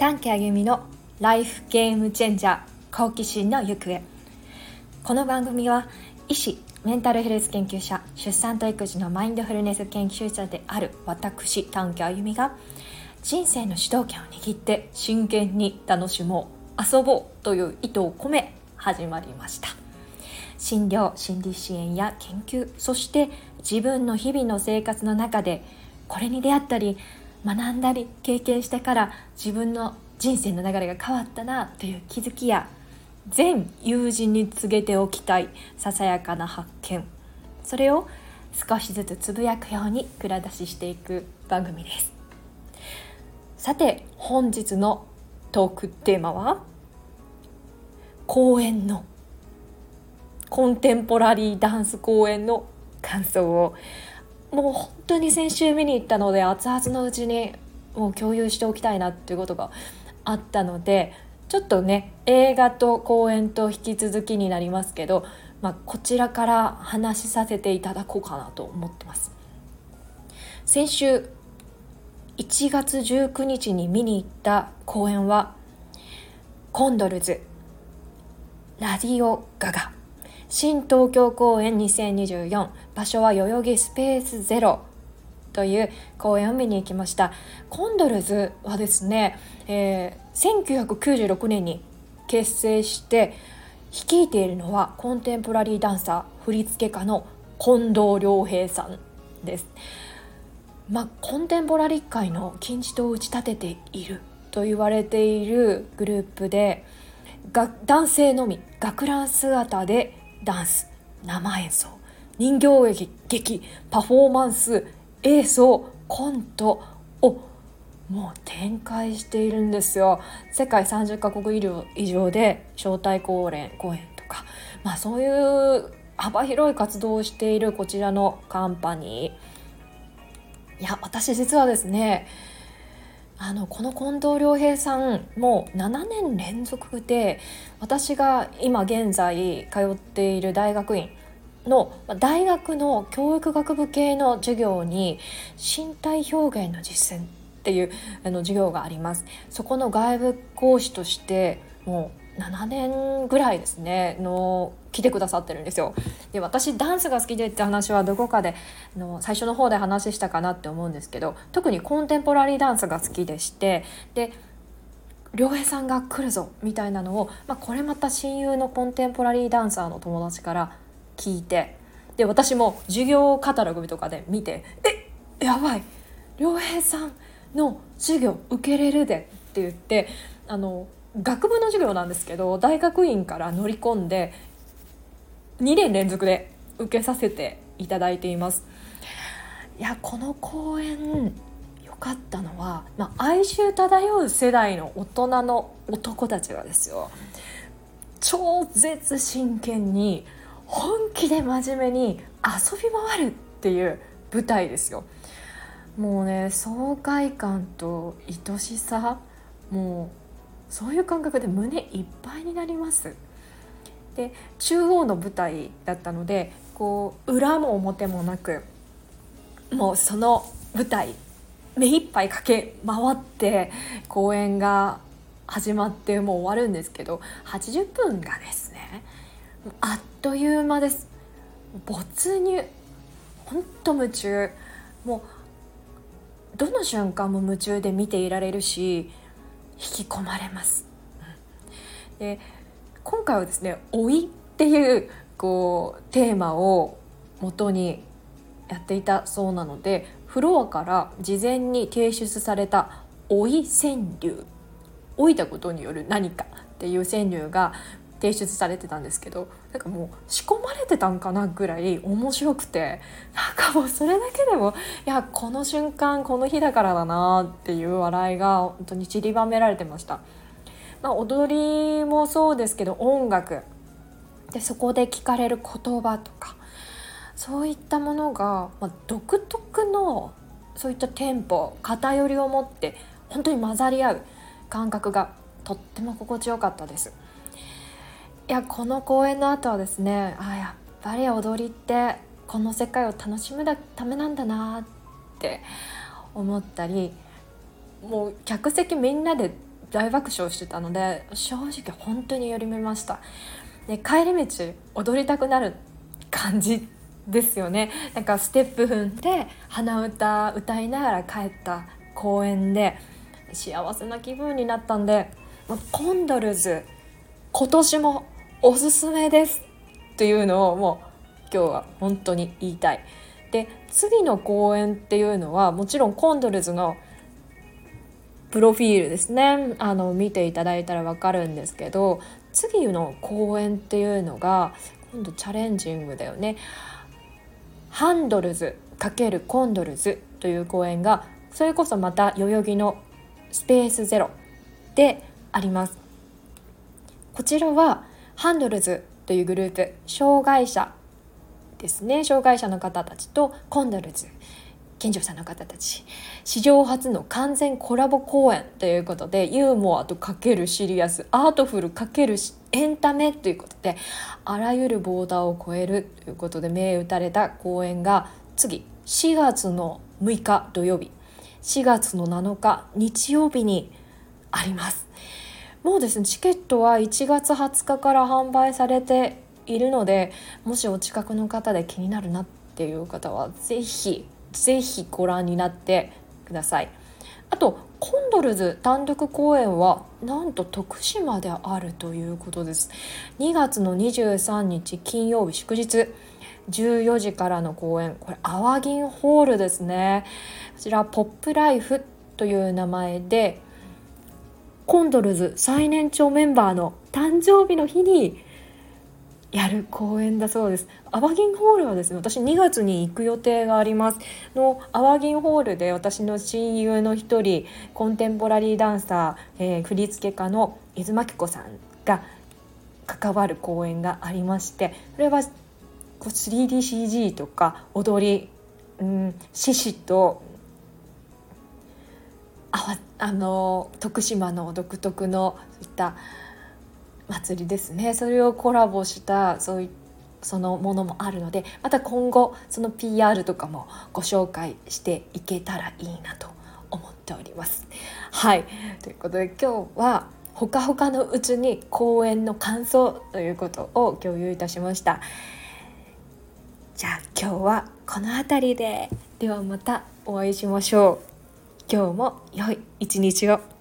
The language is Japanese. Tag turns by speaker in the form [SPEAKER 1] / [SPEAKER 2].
[SPEAKER 1] 短期あゆみのライフゲームチェンジャー好奇心の行方。この番組は医師メンタルヘルス研究者出産と育児のマインドフルネス研究者である私短期あゆみが人生の主導権を握って真剣に楽しもう遊ぼうという意図を込め始まりました。診療心理支援や研究そして自分の日々の生活の中でこれに出会ったり学んだり経験してから自分の人生の流れが変わったなという気づきや全友人に告げておきたいささやかな発見。それを少しずつつぶやくように蔵出ししていく番組です。さて本日のトークテーマは公演のコンテンポラリーダンス公演の感想をもう本当に先週見に行ったので熱々のうちにもう共有しておきたいなっていうことがあったのでちょっとね映画と公演と引き続きになりますけど、まあ、こちらから話しさせていただこうかなと思ってます。先週1月19日に見に行った公演はコンドルズラディオガガ。新東京公演2024場所は代々木スペースゼロという公演を見に行きました。コンドルズはですね、えー、1996年に結成して率いているのはコンテンポラリーダンサー振付家の近藤良平さんです。まあ、コンテンポラリー界の金字塔を打ち立てていると言われているグループでが男性のみ学ラン姿でダンス生演奏人形劇劇パフォーマンス映像コントをもう展開しているんですよ。世界30カ国以上で招待公演公演とか、まあ、そういう幅広い活動をしているこちらのカンパニー。いや私実はですねあのこの近藤良平さんもう7年連続で私が今現在通っている大学院の大学の教育学部系の授業に身体表現の実践っていうあの授業があります。そこの外部講師としてもう7年ぐらいですねの来てくださってるんですよ。で私ダンスが好きでって話はどこかでの最初の方で話したかなって思うんですけど特にコンテンポラリーダンスが好きでしてで良平さんが来るぞみたいなのを、まあ、これまた親友のコンテンポラリーダンサーの友達から聞いてで私も授業カタログとかで見て「えやばい良平さんの授業受けれるで」って言ってあの学部の授業なんですけど大学院から乗り込んで2年連続で受けさせていただいています。いやこの公演良かったのは、まあ、哀愁漂う世代の大人の男たちがですよ。超絶真剣に本気で真面目に遊び回るっていう舞台ですよ。もうね爽快感と愛しさもうそういう感覚で胸いっぱいになります。で中央の舞台だったのでこう裏も表もなくもうその舞台目いっぱい駆け回って公演が始まってもう終わるんですけど80分がですねあっという間です。没入ほんと夢中。もうどの瞬間も夢中で見ていられるし引き込まれます。で今回はですね「老い」っていうこうテーマを元にやっていたそうなのでフロアから事前に提出された「老い川柳」老いたことによる何かっていう川柳が提出されてたんですけどなんかもう仕込まれてたんかなぐらい面白くてなんかもうそれだけでもいやこの瞬間この日だからだなっていう笑いが本当に散りばめられてました。まあ、踊りもそうですけど音楽でそこで聞かれる言葉とかそういったものが、まあ、独特のそういったテンポ偏りを持って本当に混ざり合う感覚がとっても心地よかったです。いやこの公演の後はですねあやっぱり踊りってこの世界を楽しむためなんだなって思ったりもう客席みんなで大爆笑してたので正直本当に寄り目ました。で帰り道踊りたくなる感じですよね。なんかステップ踏んで鼻歌歌いながら帰った公園で幸せな気分になったんでコンドルズ今年もおすすめですっていうのをもう今日は本当に言いたい。で次の公演っていうのはもちろんコンドルズのプロフィールですねあの見ていただいたら分かるんですけど次の公演っていうのが今度チャレンジングだよね。ハンドルズ×コンドルズという公演がそれこそまた代々木のスペースゼロでありますこちらはハンドルズというグループ障害者ですね。障害者の方たちとコンドルズ健常者の方たち史上初の完全コラボ公演ということでユーモアとかけるシリアスアートフルかけるエンタメということであらゆるボーダーを超えるということで銘打たれた公演が次4月の6日土曜日。4月の7日日曜日にあります。もうですねチケットは1月20日から販売されているのでもしお近くの方で気になるなっていう方は是非是非ご覧になってください。あとコンドルズ単独公演はなんと徳島であるということです。2月の23日金曜日祝日14時からの公演。これアワギンホールですね。こちらポップライフという名前でコンドルズ最年長メンバーの誕生日の日にやる公演だそうです。アワギンホールはですね私2月に行く予定があります。のアワギンホールで私の親友の一人コンテンポラリーダンサー、えー、振付家の伊豆真紀子さんが関わる公演がありましてそれは 3DCG とか踊り、うん、獅子とああの徳島の独特のそういった祭りですねそれをコラボしたそういそのものもあるのでまた今後その PR とかもご紹介していけたらいいなと思っております。はいということで今日はほかほかのうちに公演の感想ということを共有いたしました。じゃあ今日はこの辺りでではまたお会いしましょう。今日も良い一日を。